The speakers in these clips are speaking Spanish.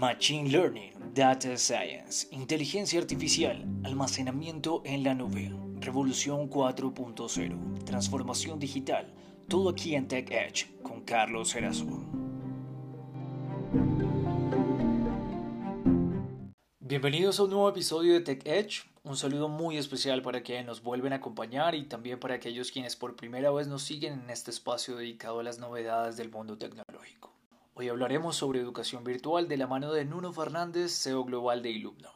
Machine Learning, Data Science, Inteligencia Artificial, Almacenamiento en la Nube, Revolución 4.0, Transformación Digital, todo aquí en Tech Edge con Carlos Erazo. Bienvenidos a un nuevo episodio de Tech Edge. Un saludo muy especial para quienes nos vuelven a acompañar y también para aquellos quienes por primera vez nos siguen en este espacio dedicado a las novedades del mundo tecnológico. Hoy hablaremos sobre educación virtual de la mano de Nuno Fernández, CEO global de Ilumno.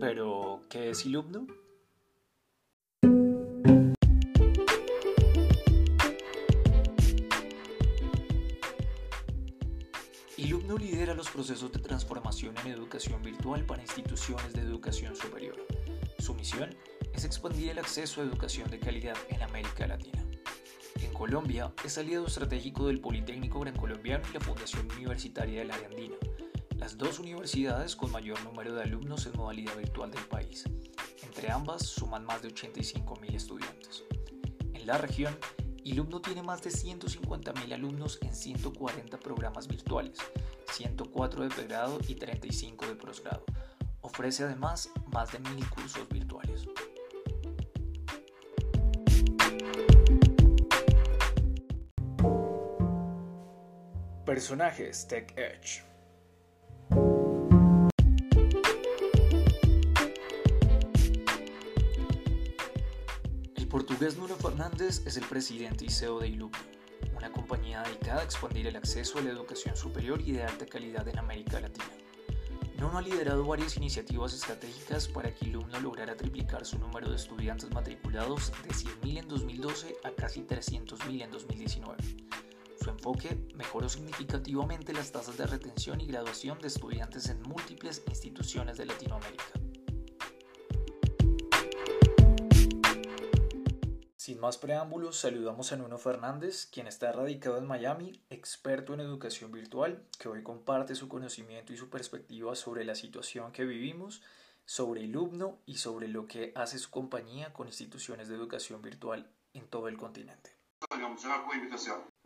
Pero, ¿qué es Ilumno? Ilumno lidera los procesos de transformación en educación virtual para instituciones de educación superior. Su misión es expandir el acceso a educación de calidad en América Latina. Colombia es aliado estratégico del Politécnico Gran Colombiano y la Fundación Universitaria del Área Andina, las dos universidades con mayor número de alumnos en modalidad virtual del país. Entre ambas suman más de 85.000 estudiantes. En la región, Ilumno tiene más de 150.000 alumnos en 140 programas virtuales, 104 de pregrado y 35 de posgrado. Ofrece además más de 1.000 cursos virtuales. Personajes Tech Edge. El portugués Nuno Fernández es el presidente y CEO de Ilumno, una compañía dedicada a expandir el acceso a la educación superior y de alta calidad en América Latina. Nuno ha liderado varias iniciativas estratégicas para que Ilumno lograra triplicar su número de estudiantes matriculados de 100.000 en 2012 a casi 300.000 en 2019 su enfoque mejoró significativamente las tasas de retención y graduación de estudiantes en múltiples instituciones de Latinoamérica. Sin más preámbulos, saludamos a Nuno Fernández, quien está radicado en Miami, experto en educación virtual, que hoy comparte su conocimiento y su perspectiva sobre la situación que vivimos, sobre Ilumno y sobre lo que hace su compañía con instituciones de educación virtual en todo el continente.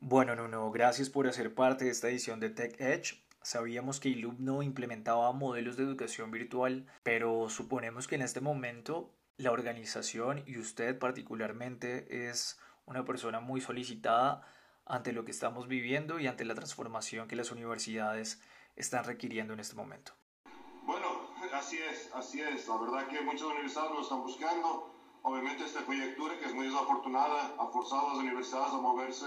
Bueno, Nuno, gracias por hacer parte de esta edición de Tech Edge. Sabíamos que Ilumno implementaba modelos de educación virtual, pero suponemos que en este momento la organización y usted particularmente es una persona muy solicitada ante lo que estamos viviendo y ante la transformación que las universidades están requiriendo en este momento. Bueno, así es, así es. La verdad que muchas universidades lo están buscando. Obviamente esta coyuntura que es muy desafortunada ha forzado a las universidades a moverse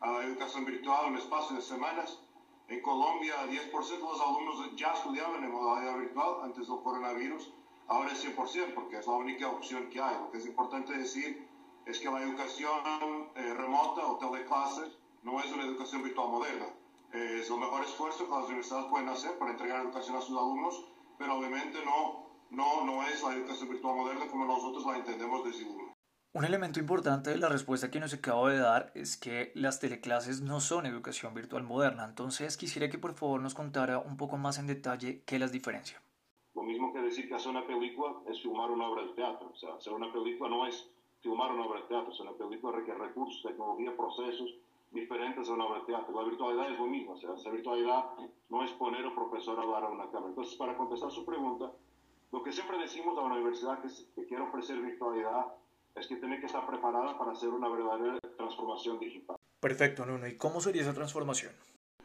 a la educación virtual en espacio de semanas. En Colombia, 10% de los alumnos ya estudiaban en modalidad virtual antes del coronavirus. Ahora es 100% porque es la única opción que hay. Lo que es importante decir es que la educación eh, remota o teleclases no es una educación virtual moderna. es el mejor esfuerzo que las universidades pueden hacer para entregar educación a sus alumnos, pero obviamente no, no, no es la educación virtual moderna como nosotros la entendemos desde el un elemento importante de la respuesta que nos acabo de dar es que las teleclases no son educación virtual moderna. Entonces quisiera que por favor nos contara un poco más en detalle qué las diferencia. Lo mismo que decir que hacer una película es filmar una obra de teatro. O sea, hacer una película no es filmar una obra de teatro. O una película requiere recursos, tecnología, procesos diferentes a una obra de teatro. La virtualidad es lo mismo. O sea, esa virtualidad no es poner a un profesor a hablar a una cámara. Entonces, para contestar su pregunta, lo que siempre decimos a una universidad que, que quiere ofrecer virtualidad es que tiene que estar preparada para hacer una verdadera transformación digital. Perfecto, Nuno. ¿Y cómo sería esa transformación?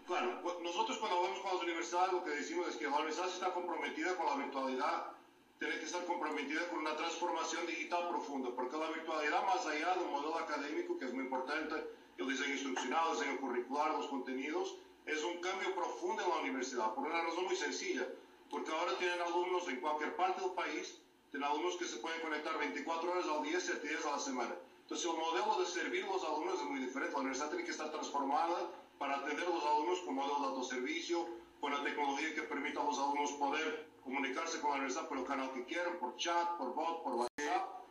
Claro, nosotros cuando hablamos con las universidades lo que decimos es que la universidad está comprometida con la virtualidad, tiene que estar comprometida con una transformación digital profunda, porque la virtualidad más allá de un modelo académico, que es muy importante, el diseño instruccional, el diseño curricular, los contenidos, es un cambio profundo en la universidad, por una razón muy sencilla, porque ahora tienen alumnos en cualquier parte del país tienen alumnos que se pueden conectar 24 horas al día, 7 días a la semana. Entonces el modelo de servir a los alumnos es muy diferente. La universidad tiene que estar transformada para atender a los alumnos con modelo de autoservicio, con la tecnología que permita a los alumnos poder comunicarse con la universidad por el canal que quieran, por chat, por bot, por WhatsApp.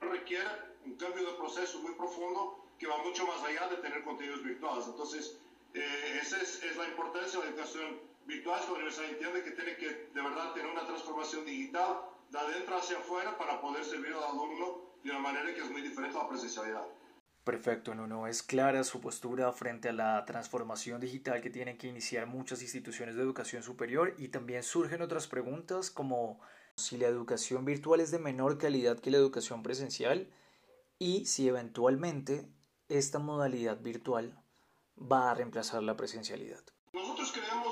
Requiere un cambio de proceso muy profundo que va mucho más allá de tener contenidos virtuales. Entonces, eh, esa es, es, la importancia de la educación virtual, la universidad entiende que tiene que de verdad tener una transformación digital de adentro hacia afuera para poder servir al alumno de una manera que es muy diferente a la presencialidad. Perfecto, no es clara su postura frente a la transformación digital que tienen que iniciar muchas instituciones de educación superior y también surgen otras preguntas como si la educación virtual es de menor calidad que la educación presencial y si eventualmente esta modalidad virtual va a reemplazar la presencialidad. Nosotros creemos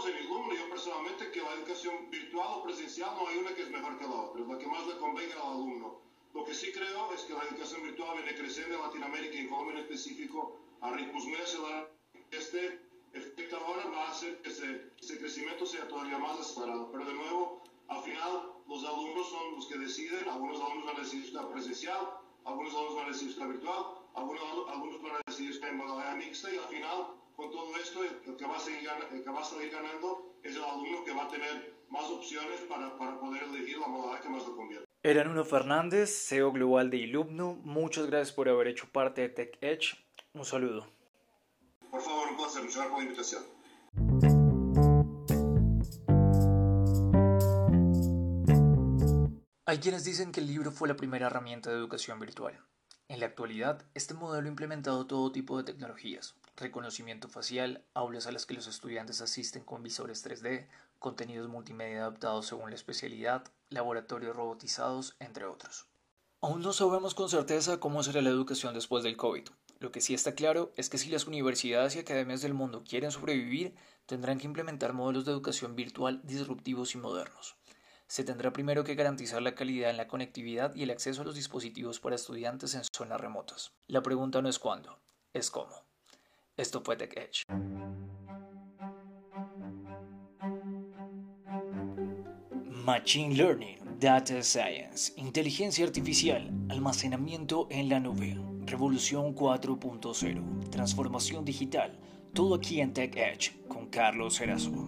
virtual o presencial no hay una que es mejor que la otra, es la que más le convenga al alumno. Lo que sí creo es que la educación virtual viene creciendo en Latinoamérica y en Colombia en específico a ritmos acelerados. Este efecto ahora va a hacer que ese, ese crecimiento sea todavía más acelerado. Pero de nuevo, al final, los alumnos son los que deciden. Algunos alumnos van a decidir estar presencial, algunos alumnos van a decidir estar virtual, algunos alumnos van a decidir estar en modalidad mixta y al final, con todo esto, el que va a, seguir, el que va a salir ganando es el alumno que va a tener más opciones para, para poder elegir la modalidad que más le conviene. Era Nuno Fernández, CEO global de Ilumno. Muchas gracias por haber hecho parte de Tech Edge. Un saludo. Por favor, un placer. Muchas gracias por la invitación. Hay quienes dicen que el libro fue la primera herramienta de educación virtual. En la actualidad, este modelo ha implementado todo tipo de tecnologías, reconocimiento facial, aulas a las que los estudiantes asisten con visores 3D, contenidos multimedia adaptados según la especialidad, laboratorios robotizados, entre otros. Aún no sabemos con certeza cómo será la educación después del COVID. Lo que sí está claro es que si las universidades y academias del mundo quieren sobrevivir, tendrán que implementar modelos de educación virtual disruptivos y modernos. Se tendrá primero que garantizar la calidad en la conectividad y el acceso a los dispositivos para estudiantes en zonas remotas. La pregunta no es cuándo, es cómo. Esto fue Tech Edge. Machine Learning, Data Science, Inteligencia Artificial, Almacenamiento en la Nube, Revolución 4.0, Transformación Digital, todo aquí en Tech Edge con Carlos Erazo.